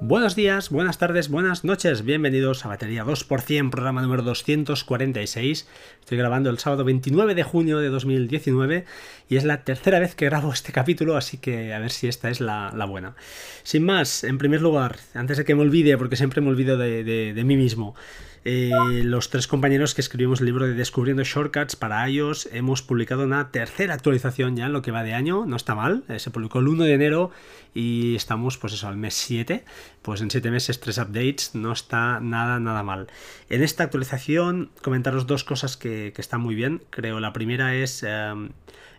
Buenos días, buenas tardes, buenas noches, bienvenidos a Batería 2%, programa número 246. Estoy grabando el sábado 29 de junio de 2019 y es la tercera vez que grabo este capítulo, así que a ver si esta es la, buena. Sin más, en primer lugar, antes de que me olvide, porque siempre me olvido de mí mismo, eh, los tres compañeros que escribimos el libro de Descubriendo Shortcuts para iOS hemos publicado una tercera actualización ya en lo que va de año, no está mal, eh, se publicó el 1 de enero y estamos pues eso al mes 7, pues en 7 meses tres updates, no está nada nada mal. En esta actualización comentaros dos cosas que, están muy bien, creo la primera es... Em,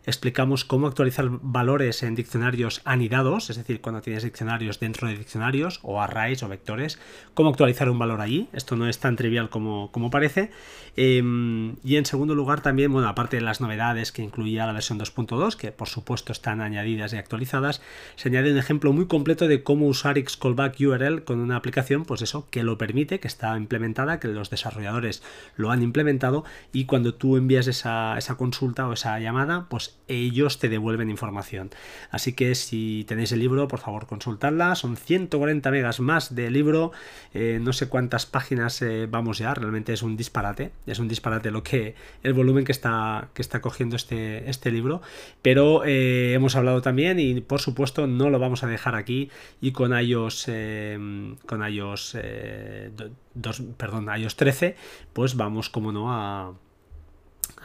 explicamos cómo actualizar valores en diccionarios anidados, es decir, cuando tienes diccionarios dentro de diccionarios o arrays o vectores, cómo actualizar un valor allí. Esto no es tan trivial como, como parece. Em, y en segundo lugar también, bueno, aparte de las novedades que incluía la versión 2.2, que por supuesto están añadidas y actualizadas, se añade un ejemplo muy completo de cómo usar Xcallback URL con una aplicación, pues eso, que lo permite, que está implementada, que los desarrolladores lo han implementado y cuando tú envías esa, esa consulta o esa llamada, pues ellos te devuelven información. Así que si tenéis el libro, por favor consultadla. Son 140 megas más de libro. Eh, no sé cuántas páginas eh, vamos ya. Realmente es un disparate. Es un disparate lo que el volumen que está, que está cogiendo este, este libro. Pero eh, hemos hablado también y por supuesto no lo vamos a dejar aquí. Y con iOS, con iOS, perdón, iOS 13, pues vamos como no a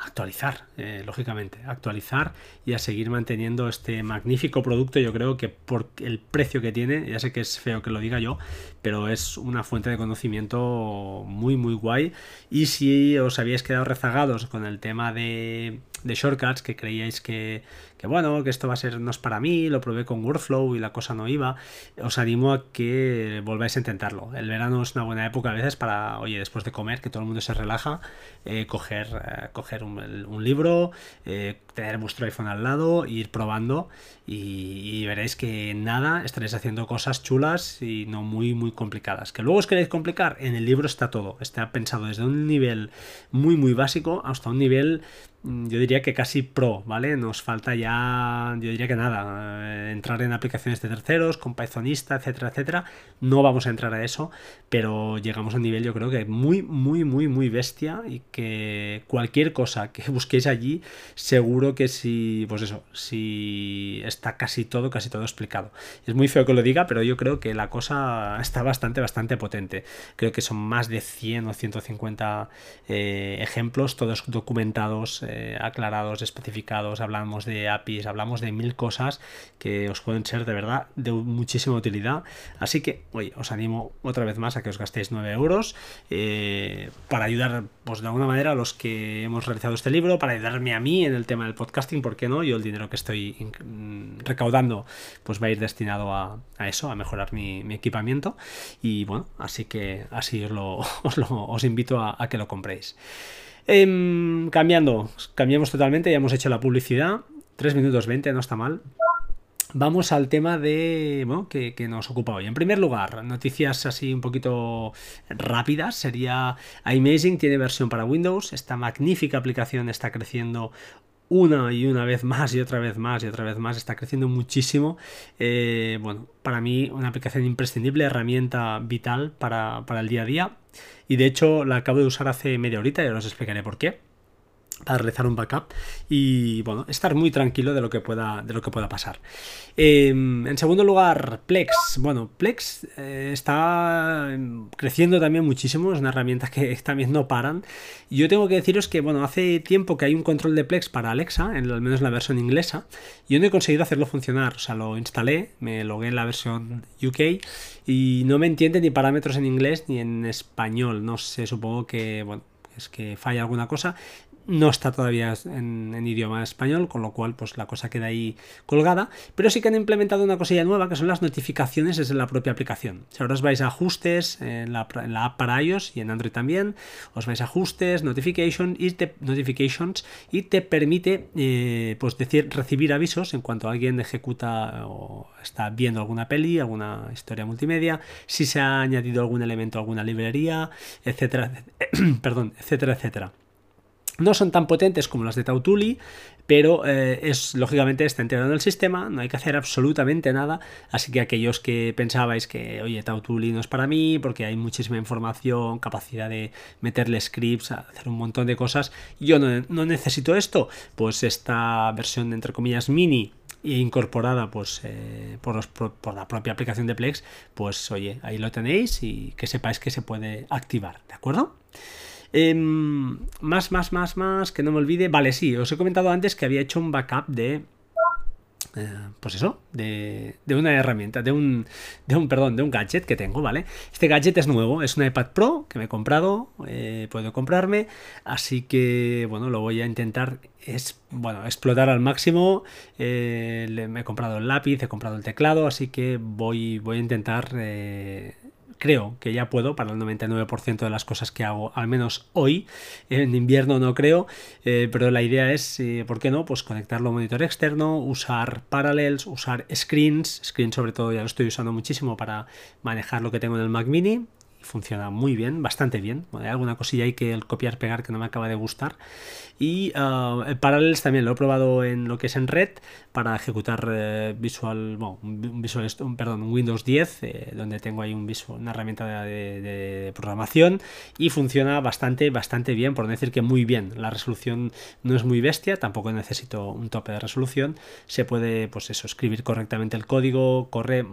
actualizar, eh, lógicamente, actualizar y a seguir manteniendo este magnífico producto. Yo creo que por el precio que tiene, ya sé que es feo que lo diga yo, pero es una fuente de conocimiento muy, muy guay. Y si os habíais quedado rezagados con el tema de, de shortcuts, que creíais que, que bueno, que esto va a ser no es para mí, lo probé con Workflow y la cosa no iba, os animo a que volváis a intentarlo. El verano es una buena época a veces para, oye, después de comer, que todo el mundo se relaja, eh, coger, eh, coger un, libro, eh, tener vuestro iPhone al lado, ir probando y, veréis que nada, estaréis haciendo cosas chulas y no muy, muy complicadas. Que luego os queréis complicar, en el libro está todo, está pensado desde un nivel muy, muy básico hasta un nivel yo diría que casi pro, ¿vale? Nos falta ya, yo diría que nada, eh, entrar en aplicaciones de terceros, con Pythonista, etcétera, etcétera. No vamos a entrar a eso, pero llegamos a un nivel yo creo que muy, muy, muy, muy bestia y que cualquier cosa que busquéis allí, seguro que si, pues eso, si está casi todo, casi todo explicado. Es muy feo que lo diga, pero yo creo que la cosa está bastante, bastante potente. Creo que son más de 100 o 150 eh, ejemplos, todos documentados aclarados, especificados, hablamos de APIs, hablamos de mil cosas que os pueden ser de verdad de muchísima utilidad. Así que, oye, os animo otra vez más a que os gastéis 9 euros eh, para ayudar, pues de alguna manera, a los que hemos realizado este libro, para ayudarme a mí en el tema del podcasting, ¿por qué no? Yo el dinero que estoy mm, recaudando, pues va a ir destinado a, eso, a mejorar mi, equipamiento. Y bueno, así que así os, lo, os, invito a que lo compréis. Em, cambiando, cambiamos totalmente, ya hemos hecho la publicidad. 3 minutos 20, no está mal. Vamos al tema de bueno, que, nos ocupa hoy. En primer lugar, noticias así un poquito rápidas. Sería iMazing tiene versión para Windows. Esta magnífica aplicación está creciendo una y una vez más y otra vez más y otra vez más. Está creciendo muchísimo. Eh, bueno, para mí una aplicación imprescindible, herramienta vital para, para el día a día y de hecho la acabo de usar hace media horita y os explicaré por qué para realizar un backup y bueno, estar muy tranquilo de lo que pueda, de lo que pueda pasar. Em, en segundo lugar, Plex. Bueno, Plex eh, está creciendo también muchísimo, es una herramienta que también no paran. Yo tengo que deciros que, bueno, hace tiempo que hay un control de Plex para Alexa, en, al menos la versión inglesa, y yo no he conseguido hacerlo funcionar. O sea, lo instalé, me logué en la versión UK y no me entiende ni parámetros en inglés ni en español. No sé, supongo que, bueno, es que falla alguna cosa no está todavía en, idioma español, con lo cual pues la cosa queda ahí colgada, pero sí que han implementado una cosilla nueva que son las notificaciones desde la propia aplicación. Si ahora os vais a ajustes en la, app para iOS y en Android también, os vais a ajustes, notification y te, notifications y te permite eh, pues decir recibir avisos en cuanto alguien ejecuta o está viendo alguna peli, alguna historia multimedia, si se ha añadido algún elemento, alguna librería, etcétera, perdón, etcétera, etcétera. No son tan potentes como las de Tautuli, pero eh, es lógicamente está integrado en el sistema, no hay que hacer absolutamente nada, así que aquellos que pensabais que, oye, Tautuli no es para mí, porque hay muchísima información, capacidad de meterle scripts, hacer un montón de cosas, yo no, necesito esto, pues esta versión, entre comillas, mini, e incorporada pues eh, por, por, la propia aplicación de Plex, pues oye, ahí lo tenéis y que sepáis que se puede activar, ¿de acuerdo? Em, más, más, más, más, que no me olvide. Vale, sí, os he comentado antes que había hecho un backup de eh, pues eso, de, una herramienta, de un, de un, perdón, de un gadget que tengo, ¿vale? Este gadget es nuevo, es un iPad Pro que me he comprado, eh, puedo comprarme, así que, bueno, lo voy a intentar, es, bueno, explotar al máximo, eh, me he comprado el lápiz, he comprado el teclado, así que voy, voy a intentar creo que ya puedo para el 99% de las cosas que hago, al menos hoy. En invierno no creo, eh, pero la idea es, eh, ¿por qué no? Pues conectarlo a monitor externo, usar Parallels, usar screens. Screens sobre todo ya lo estoy usando muchísimo para manejar lo que tengo en el Mac mini funciona muy bien, bastante bien. hay alguna cosilla ahí que el copiar-pegar que no me acaba de gustar. Y uh, el Parallels también lo he probado en lo que es en Red para ejecutar eh, Visual, bueno, Visual, perdón, Windows 10, eh, donde tengo ahí un visual, una herramienta de, programación y funciona bastante, bastante bien, por no decir que muy bien. La resolución no es muy bestia, tampoco necesito un tope de resolución. Se puede, pues eso, escribir correctamente el código, corre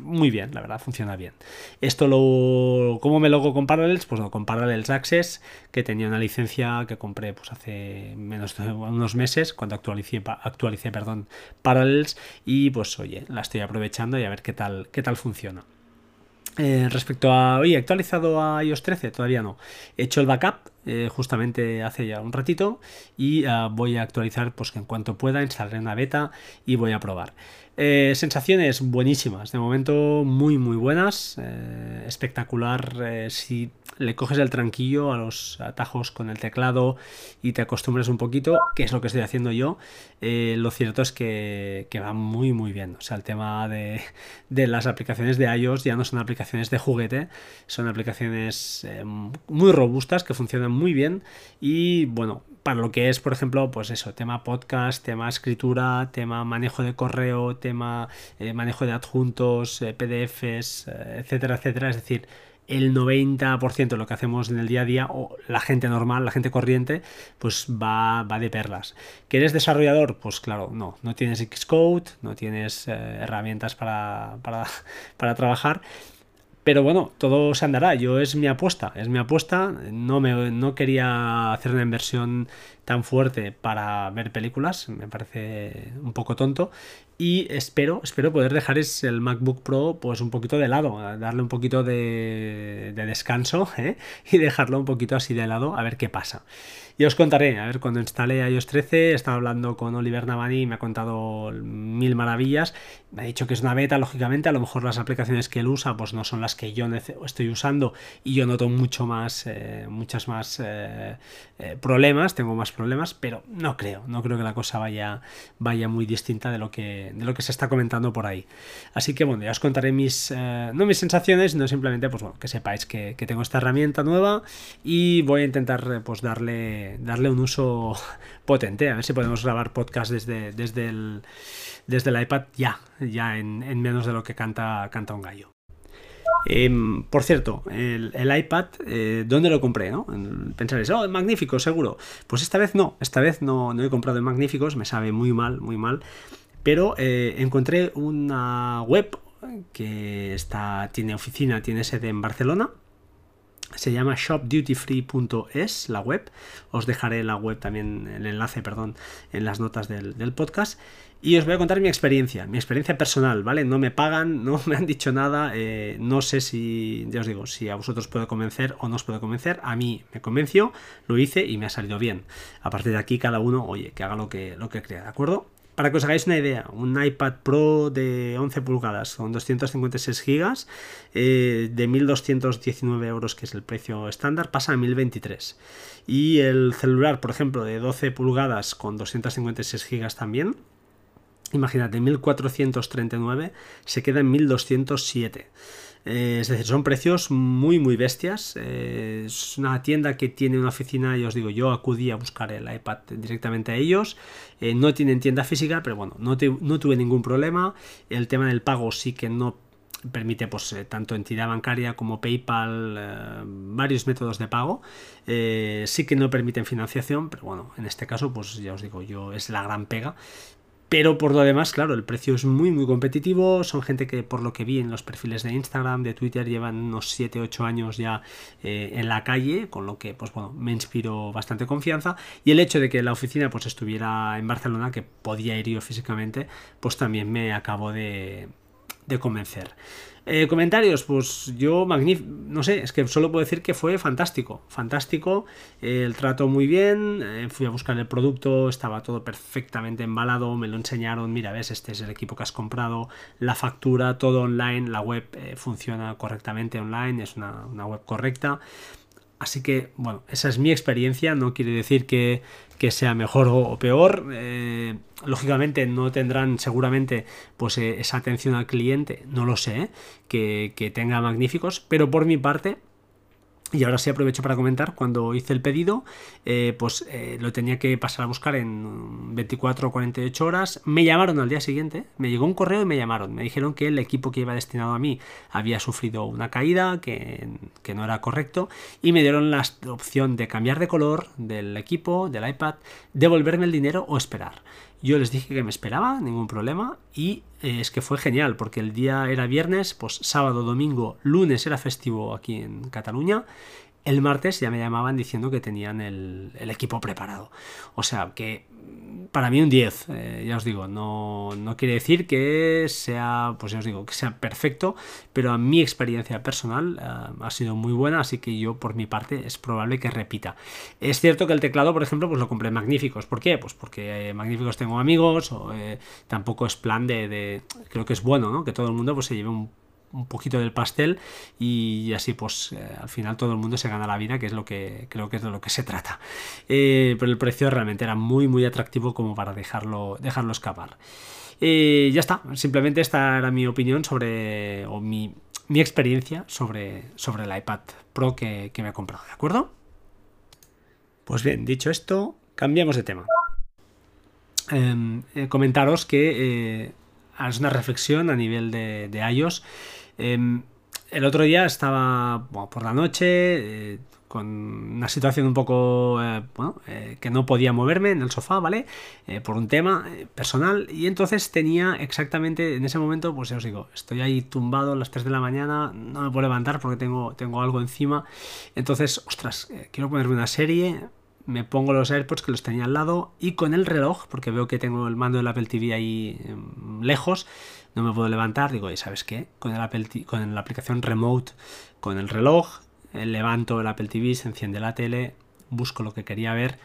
muy bien, la verdad, funciona bien. Esto lo. ¿Cómo me logo con Parallels? Pues no, con Parallels Access, que tenía una licencia que compré pues hace menos de unos meses, cuando actualicé, actualicé perdón, Parallels, y pues oye, la estoy aprovechando y a ver qué tal, qué tal funciona. Eh, respecto a, oye, actualizado a iOS 13, todavía no. He hecho el backup eh, justamente hace ya un ratito y ah, voy a actualizar pues que en cuanto pueda instalaré una beta y voy a probar. Eh, sensaciones buenísimas, de momento muy muy buenas, eh, espectacular eh, si le coges el tranquillo a los atajos con el teclado y te acostumbras un poquito, que es lo que estoy haciendo yo, lo cierto es que, va muy muy bien, o sea, el tema de, de, las aplicaciones de iOS ya no son aplicaciones de juguete, son aplicaciones muy robustas que funcionan muy bien. Y bueno, para lo que es, por ejemplo, pues eso, tema podcast, tema escritura, tema manejo de correo, tema eh, manejo de adjuntos, eh, PDFs, eh, etcétera, etcétera. Es decir, el 90% de lo que hacemos en el día a día, o la gente normal, la gente corriente, pues va, va de perlas. ¿Que eres desarrollador? Pues claro, no, no tienes Xcode, no tienes herramientas para, para, para trabajar pero bueno, todo se andará. Yo es mi apuesta, es mi apuesta. No, me, no quería hacer una inversión tan fuerte para ver películas, me parece un poco tonto. Y espero, espero poder dejar el MacBook Pro pues un poquito de lado, darle un poquito de, descanso ¿eh? y dejarlo un poquito así de lado a ver qué pasa. Y os contaré, a ver, cuando instale iOS 13, estaba hablando con Oliver Navani y me ha contado mil maravillas. Me ha dicho que es una beta, lógicamente, a lo mejor las aplicaciones que él usa pues no son las que yo estoy usando y yo noto mucho más, eh, muchas más eh, eh, problemas, tengo más problemas, pero no creo, no creo que la cosa vaya, vaya muy distinta de lo, que, de lo que se está comentando por ahí. Así que bueno, ya os contaré mis, no mis sensaciones, sino simplemente pues bueno, que sepáis que, que tengo esta herramienta nueva y voy a intentar pues darle darle, un uso potente. A ver si podemos grabar podcast desde, desde, el, desde el iPad ya, ya en, menos de lo que canta, canta un gallo. Em, por cierto, el, iPad, eh, ¿dónde lo compré? ¿no? Pensaréis, oh, magnífico, seguro. Pues esta vez no, esta vez no, no he comprado en magníficos, me sabe muy mal, muy mal. Pero eh, encontré una web que está, tiene oficina, tiene sede en Barcelona se llama shopdutyfree.es la web. Os dejaré la web también, el enlace, perdón, en las notas del, podcast. Y os voy a contar mi experiencia, mi experiencia personal, ¿vale? No me pagan, no me han dicho nada, eh, no sé si, ya os digo, si a vosotros puedo convencer o no os puedo convencer. A mí me convenció, lo hice y me ha salido bien. A partir de aquí, cada uno, oye, que haga lo que, lo que crea, ¿de acuerdo? Para que os hagáis una idea, un iPad Pro de 11 pulgadas con 256 gigas eh, de 1.219 euros, que es el precio estándar, pasa a 1.023. Y el celular, por ejemplo, de 12 pulgadas con 256 gigas también, imagínate, 1.439 se queda en 1.207. Eh, es decir, son precios muy, muy bestias. Eh, es una tienda que tiene una oficina, y os digo, yo acudí a buscar el iPad directamente a ellos. Eh, no tienen tienda física, pero bueno, no, tuve ningún problema. El tema del pago sí que no permite pues tanto entidad bancaria como PayPal, varios métodos de pago. sí que no permiten financiación, pero bueno, en este caso, pues ya os digo, yo es la gran pega. Pero por lo demás, claro, el precio es muy muy competitivo. Son gente que por lo que vi en los perfiles de Instagram, de Twitter, llevan unos 7-8 años ya eh, en la calle, con lo que pues bueno, me inspiró bastante confianza. Y el hecho de que la oficina pues estuviera en Barcelona, que podía ir yo físicamente, pues también me acabó de, de convencer. Eh, comentarios, pues yo magnífico, no sé, es que solo puedo decir que fue fantástico, fantástico, el trato muy bien, eh, fui a buscar el producto, estaba todo perfectamente embalado, me lo enseñaron, mira, ves, este es el equipo que has comprado, la factura, todo online, la web eh, funciona correctamente online, es una, una web correcta. Así que, bueno, esa es mi experiencia, no quiere decir que, sea mejor o, peor. Eh, lógicamente no tendrán seguramente pues, eh, esa atención al cliente, no lo sé, que, que tenga magníficos, pero por mi parte y ahora sí aprovecho para comentar, cuando hice el pedido, eh, pues eh, lo tenía que pasar a buscar en 24 o 48 horas. Me llamaron al día siguiente, me llegó un correo y me llamaron. Me dijeron que el equipo que iba destinado a mí había sufrido una caída, que, que no era correcto, y me dieron la opción de cambiar de color del equipo, del iPad, devolverme el dinero o esperar. Yo les dije que me esperaba, ningún problema, y eh, es que fue genial, porque el día era viernes, pues sábado, domingo, lunes era festivo aquí en Cataluña, el martes ya me llamaban diciendo que tenían el, equipo preparado. O sea, que para mí un 10, eh, ya os digo, no, no, quiere decir que sea, pues ya os digo, que sea perfecto, pero a mi experiencia personal eh, ha sido muy buena, así que yo por mi parte es probable que repita. Es cierto que el teclado, por ejemplo, pues lo compré en Magníficos. ¿Por qué? Pues porque eh, Magníficos tengo amigos, o tampoco es plan de, de, creo que es bueno, ¿no? Que todo el mundo pues se lleve un un poquito del pastel y así pues eh, al final todo el mundo se gana la vida que es lo que creo que es de lo que se trata. Eh, pero el precio realmente era muy muy atractivo como para dejarlo dejarlo escapar. Eh, ya está. Simplemente esta era mi opinión sobre o mi, experiencia sobre, sobre el iPad Pro que, me he comprado de acuerdo pues bien dicho esto cambiamos de tema. Em, comentaros que es una reflexión a nivel de, de iOS. Em, el otro día estaba por la noche eh, con una situación un poco, eh, bueno, eh, que no podía moverme en el sofá, ¿vale? por un tema personal. Y entonces tenía exactamente en ese momento, pues ya os digo, estoy ahí tumbado a las 3 de la mañana, no me puedo levantar porque tengo, tengo algo encima, entonces, ostras, quiero ponerme una serie, me pongo los AirPods que los tenía al lado y con el reloj, porque veo que tengo el mando del Apple TV ahí em, lejos, no me puedo levantar, digo, ¿y sabes qué? Con, el Apple con la aplicación Remote, con el reloj, eh, levanto el Apple TV, se enciende la tele, busco lo que quería ver,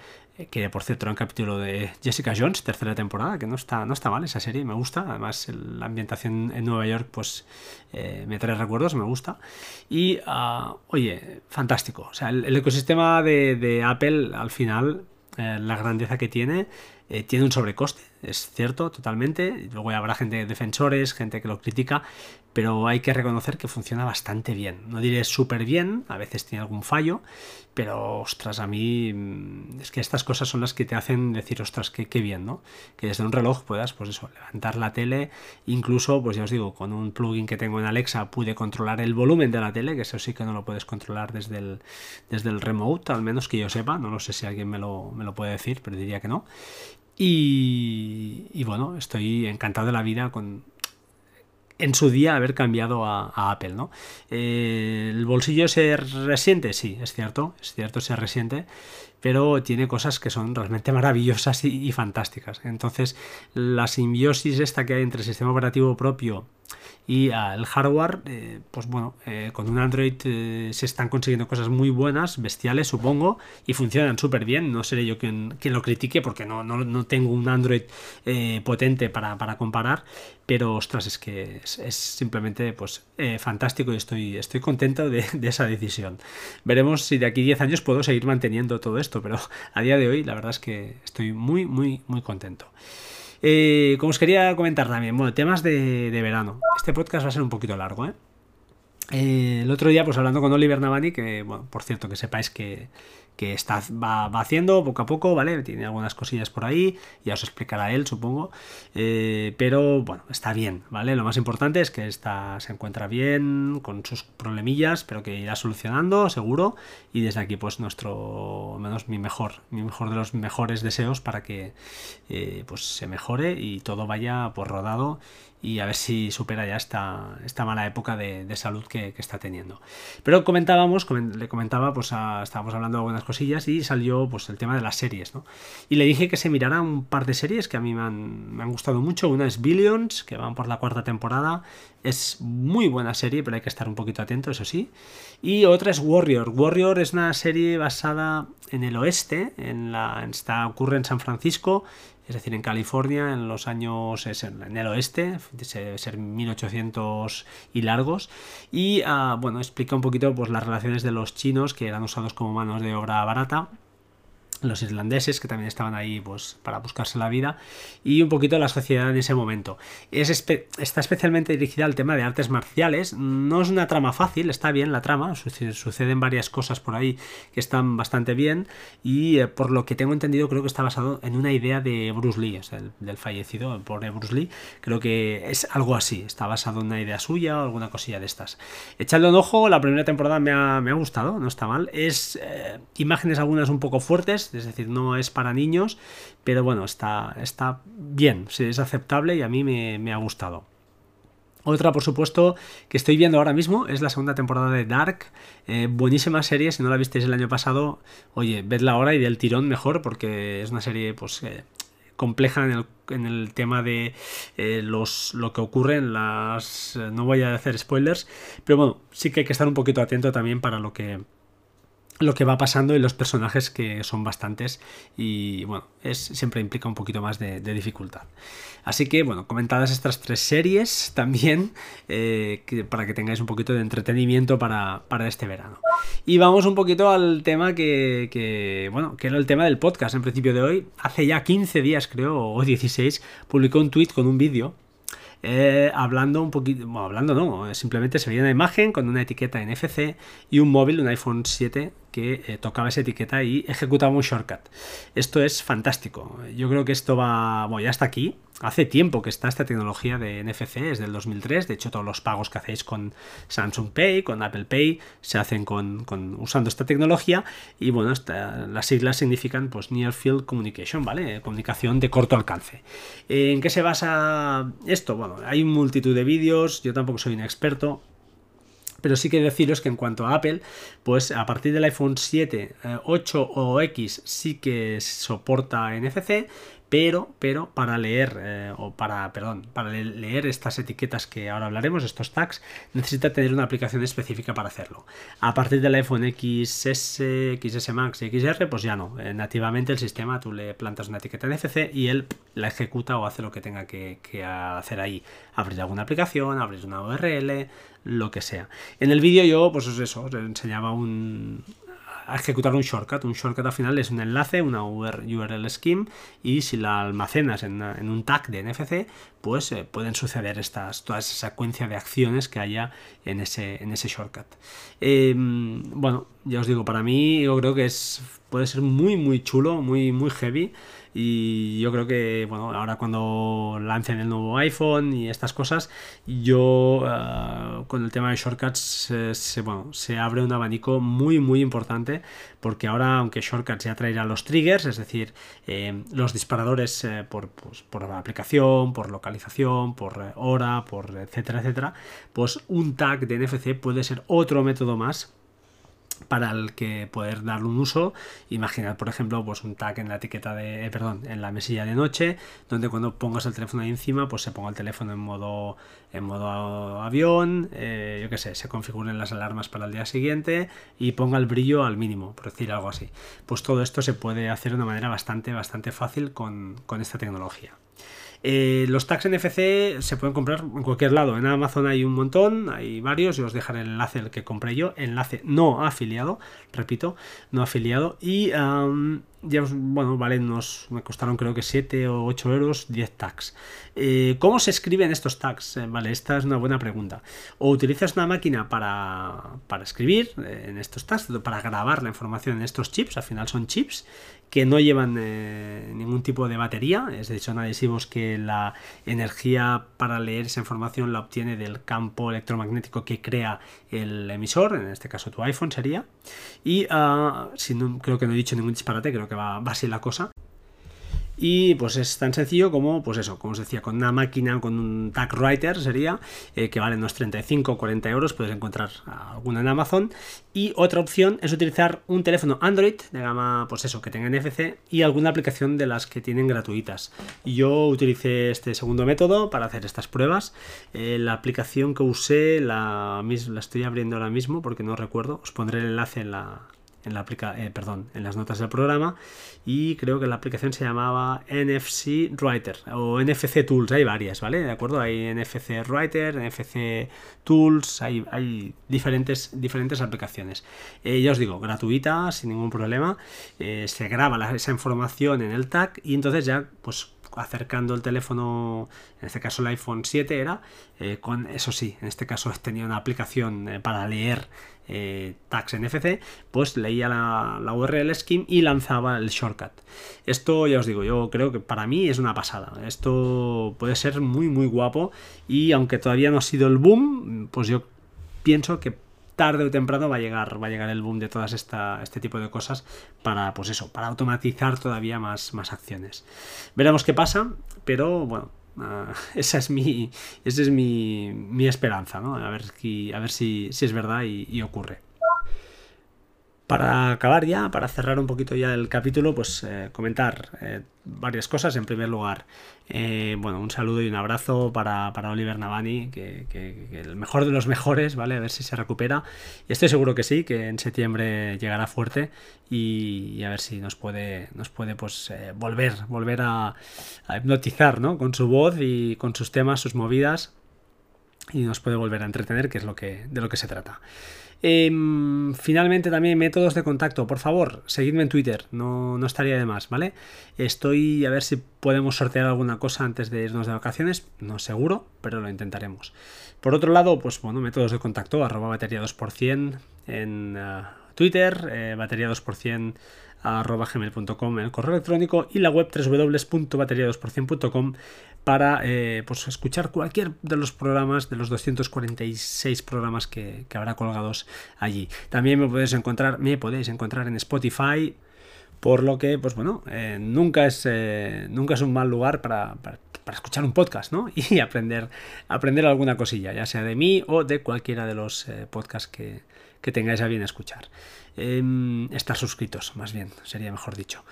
que por cierto era un capítulo de Jessica Jones, tercera temporada, que no está, no está mal esa serie, me gusta, además la ambientación en Nueva York pues eh, me trae recuerdos, me gusta, y ah, oye, fantástico, o sea, el, ecosistema de, Apple al final, la grandeza que tiene, tiene un sobrecoste, es cierto, totalmente. Luego habrá gente, defensores, gente que lo critica, pero hay que reconocer que funciona bastante bien. No diré súper bien, a veces tiene algún fallo, pero ostras, a mí mm, es que estas cosas son las que te hacen decir, ostras, qué, qué bien, ¿no? Que desde un reloj puedas, pues eso, levantar la tele, incluso, pues ya os digo, con un plugin que tengo en Alexa pude controlar el volumen de la tele, que eso sí que no lo puedes controlar desde el, desde el remote, al menos que yo sepa, no lo sé si alguien me lo, me lo puede decir, pero diría que no. Y, bueno, estoy encantado de la vida con en su día haber cambiado a, Apple, ¿no? Eh, el bolsillo se resiente, sí, es cierto, es cierto, se resiente, pero tiene cosas que son realmente maravillosas y, y fantásticas. Entonces, la simbiosis esta que hay entre el sistema operativo propio y al hardware, eh, pues bueno, eh, con un Android eh, se están consiguiendo cosas muy buenas, bestiales supongo, y funcionan súper bien. No seré yo quien, lo critique porque no, no, tengo un Android potente para, para, comparar, pero ostras, es que es, simplemente pues fantástico y estoy, estoy contento de, de, esa decisión. Veremos si de aquí 10 años puedo seguir manteniendo todo esto, pero a día de hoy la verdad es que estoy muy, muy, muy contento. Eh, como os quería comentar también, bueno, temas de, verano. Este podcast va a ser un poquito largo, ¿eh? Eh, el otro día, pues hablando con Oliver Navani, que, bueno, por cierto, que sepáis que, que está, va, haciendo poco a poco, ¿vale? Tiene algunas cosillas por ahí, ya os explicará él, supongo. Eh, pero bueno, está bien, ¿vale? Lo más importante es que está, se encuentra bien, con sus problemillas, pero que irá solucionando, seguro. Y desde aquí, pues nuestro, menos mi mejor, mi mejor de los mejores deseos para que eh, pues se mejore y todo vaya por rodado y a ver si supera ya esta, esta mala época de, salud que, está teniendo. Pero comentábamos, le comentaba, pues estábamos hablando de algunas cosillas y salió pues el tema de las series, ¿no? Y le dije que se mirara un par de series que a mí me han, me han gustado mucho. Una es Billions, que van por la cuarta temporada. Es muy buena serie, pero hay que estar un poquito atento, eso sí. Y otra es Warrior. Warrior es una serie basada en el oeste, en la, está, ocurre en San Francisco es decir, en California, en los años en el oeste, ser 1800 y largos, y ah, bueno, explica un poquito pues, las relaciones de los chinos que eran usados como manos de obra barata los irlandeses que también estaban ahí pues para buscarse la vida y un poquito la sociedad en ese momento. Es está especialmente dirigida al tema de artes marciales. No es una trama fácil está bien la trama suceden varias cosas por ahí que están bastante bien y eh, por lo que tengo entendido creo que está basado en una idea de Bruce Lee del, fallecido el pobre Bruce Lee. Creo que es algo así está basado en una idea suya o alguna cosilla de estas. Echadle un ojo la primera temporada me ha, gustado no está mal. Es eh, imágenes algunas un poco fuertes es decir, no es para niños, pero bueno, está, está bien, es aceptable y a mí me, ha gustado. Otra, por supuesto, que estoy viendo ahora mismo es la segunda temporada de Dark. Eh, buenísima serie, si no la visteis el año pasado, oye, vedla ahora y del tirón mejor, porque es una serie, pues. Eh, compleja en el, tema de eh, los, lo que ocurre en las... no voy a hacer spoilers, pero bueno, sí que hay que estar un poquito atento también para lo que lo que va pasando y los personajes que son bastantes y bueno, es, siempre implica un poquito más de, dificultad. Así que bueno, comentadas estas tres series también eh, para que tengáis un poquito de entretenimiento para, este verano. Y vamos un poquito al tema que, bueno, que era el tema del podcast en principio de hoy. Hace ya 15 días creo, o 16, publicó un tweet con un vídeo eh, hablando un poquito, bueno, hablando no, simplemente se veía una imagen con una etiqueta NFC y un móvil, un iPhone 7 eh, tocaba esa etiqueta y ejecutaba un shortcut. Esto es fantástico. Yo creo que esto va, bueno, ya está aquí. Hace tiempo que está esta tecnología de NFC, es del 2003. De hecho, todos los pagos que hacéis con Samsung Pay, con Apple Pay, se hacen con, usando esta tecnología. Y bueno, las siglas significan pues Near Field Communication, ¿vale? Comunicación de corto alcance. ¿En qué se basa esto? Bueno, hay multitud de vídeos, yo tampoco soy un experto, pero sí que deciros que en cuanto a Apple, pues a partir del iPhone 7, 8 eh, o X sí que soporta NFC, pero, pero para leer, eh, o para, perdón, para leer estas etiquetas que ahora hablaremos, estos tags, necesita tener una aplicación específica para hacerlo. A partir del iPhone XS, XS Max y XR, pues ya no. Eh, nativamente el sistema, tú le plantas una etiqueta NFC y él la ejecuta o hace lo que tenga que, que hacer ahí. Abrir alguna aplicación, abrir una URL, lo que sea. En el vídeo yo, pues eso, os enseñaba un, ejecutar un shortcut. Un shortcut al final es un enlace, una URL scheme, y si la almacenas en, un tag de NFC, pues eh, pueden suceder estas, toda esa secuencia de acciones que haya en ese, en ese shortcut. Em, bueno, ya os digo, para mí yo creo que es, puede ser muy, muy chulo, muy, muy heavy. Y yo creo que, bueno, ahora cuando lancen el nuevo iPhone y estas cosas, yo eh, con el tema de shortcuts se, bueno, se abre un abanico muy, muy importante porque ahora, aunque shortcuts ya traerá los triggers, es decir, eh, los disparadores eh, por, pues, por aplicación, por localización, por hora, por etcétera, etcétera, pues un tag de NFC puede ser otro método más para el que poder darle un uso. Imaginar, por ejemplo, pues un tag en la etiqueta de, eh, perdón, en la mesilla de noche, donde cuando pongas el teléfono ahí encima, pues se ponga el teléfono en modo, en modo avión, eh, yo qué sé, se configuren las alarmas para el día siguiente y ponga el brillo al mínimo, por decir algo así. Pues todo esto se puede hacer de una manera bastante, bastante fácil con, con esta tecnología. Eh, los tags NFC se pueden comprar en cualquier lado. En Amazon hay un montón, hay varios. Yo os dejaré el enlace el que compré yo. Enlace no afiliado, repito, no afiliado. Y ya, bueno, valen unos, me costaron creo que 7 o 8 euros 10 tags. Eh, ¿Cómo se escriben estos tags? Eh, vale, esta es una buena pregunta. O utilizas una máquina para, para escribir en estos tags, para grabar la información en estos chips, al final son chips, que no llevan eh, ningún tipo de batería, es decir, son adhesivos que la energía para leer esa información la obtiene del campo electromagnético que crea el emisor, en este caso tu iPhone sería. Y uh, creo que no he dicho ningún disparate, creo que va, va así la cosa. Y pues es tan sencillo como, pues eso, como os decía, con una máquina, con un tag writer sería, eh, que vale unos 35 o 40 euros, puedes encontrar alguna en Amazon. Y otra opción es utilizar un teléfono Android de gama, pues eso, que tenga NFC y alguna aplicación de las que tienen gratuitas. Yo utilicé este segundo método para hacer estas pruebas. Eh, la aplicación que usé la, la estoy abriendo ahora mismo porque no recuerdo, os pondré el enlace en la, en la aplica eh, perdón, en las notas del programa y creo que la aplicación se llamaba NFC Writer o NFC Tools, hay varias, ¿vale? De acuerdo, hay NFC Writer, NFC Tools, hay, hay diferentes, diferentes aplicaciones. Eh, ya os digo, gratuita, sin ningún problema, eh, se graba esa información en el tag y entonces ya pues acercando el teléfono, en este caso el iPhone 7 era, con eso sí, en este caso tenía una aplicación para leer eh, tags NFC, pues leía la, la, URL scheme y lanzaba el shortcut. Esto ya os digo, yo creo que para mí es una pasada. Esto puede ser muy muy guapo y aunque todavía no ha sido el boom, pues yo pienso que tarde o temprano va a llegar, va a llegar el boom de todas esta, este tipo de cosas para, pues eso, para automatizar todavía más, más acciones. Veremos qué pasa, pero bueno, uh, esa es mi, esa es mi, mi esperanza, ¿no? A ver, a ver si, si es verdad y, y ocurre. Para acabar ya, para cerrar un poquito ya el capítulo, pues eh, comentar eh, varias cosas. En primer lugar, eh, bueno, un saludo y un abrazo para, para Oliver Navani, que, el mejor de los mejores, ¿vale? A ver si se recupera. Y estoy seguro que sí, que en septiembre llegará fuerte y, a ver si nos puede, nos puede pues, volver, volver a, a hipnotizar, ¿no? Con su voz y con sus temas, sus movidas y nos puede volver a entretener, que es lo que, de lo que se trata. Eh, finalmente también métodos de contacto. Por favor, seguidme en Twitter, no, no, estaría de más, ¿vale? Estoy a ver si podemos sortear alguna cosa antes de irnos de vacaciones, no seguro, pero lo intentaremos. Por otro lado, pues bueno, métodos de contacto, arroba batería 2% en uh, Twitter, eh, batería 2% arroba gmail.com el correo electrónico y la web www.bateria2%.com para eh, pues escuchar cualquier de los programas de los 246 programas que, habrá colgados allí también me podéis encontrar me podéis encontrar en Spotify por lo que pues bueno eh, nunca es eh, nunca es un mal lugar para, para, para, escuchar un podcast ¿no? y aprender aprender alguna cosilla ya sea de mí o de cualquiera de los podcasts que, que tengáis a bien escuchar eh, estar suscritos, más bien, sería mejor dicho.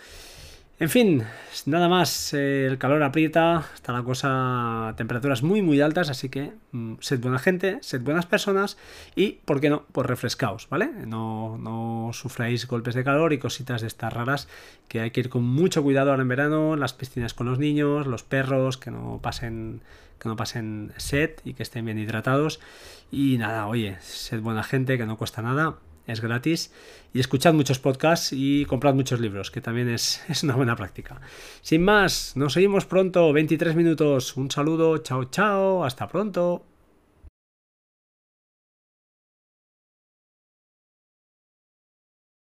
En fin, nada más, eh, el calor aprieta, está la cosa a temperaturas muy muy altas, así que mmm, sed buena gente, sed buenas personas y, ¿por qué no? Pues refrescaos, ¿vale? No, no sufráis golpes de calor y cositas de estas raras, que hay que ir con mucho cuidado ahora en verano, las piscinas con los niños, los perros, que no pasen que no pasen sed y que estén bien hidratados. Y nada, oye, sed buena gente, que no cuesta nada es gratis. Y escuchad muchos podcasts y comprad muchos libros, que también es, es, una buena práctica. Sin más, nos seguimos pronto, 23 minutos. Un saludo, chao, chao, hasta pronto.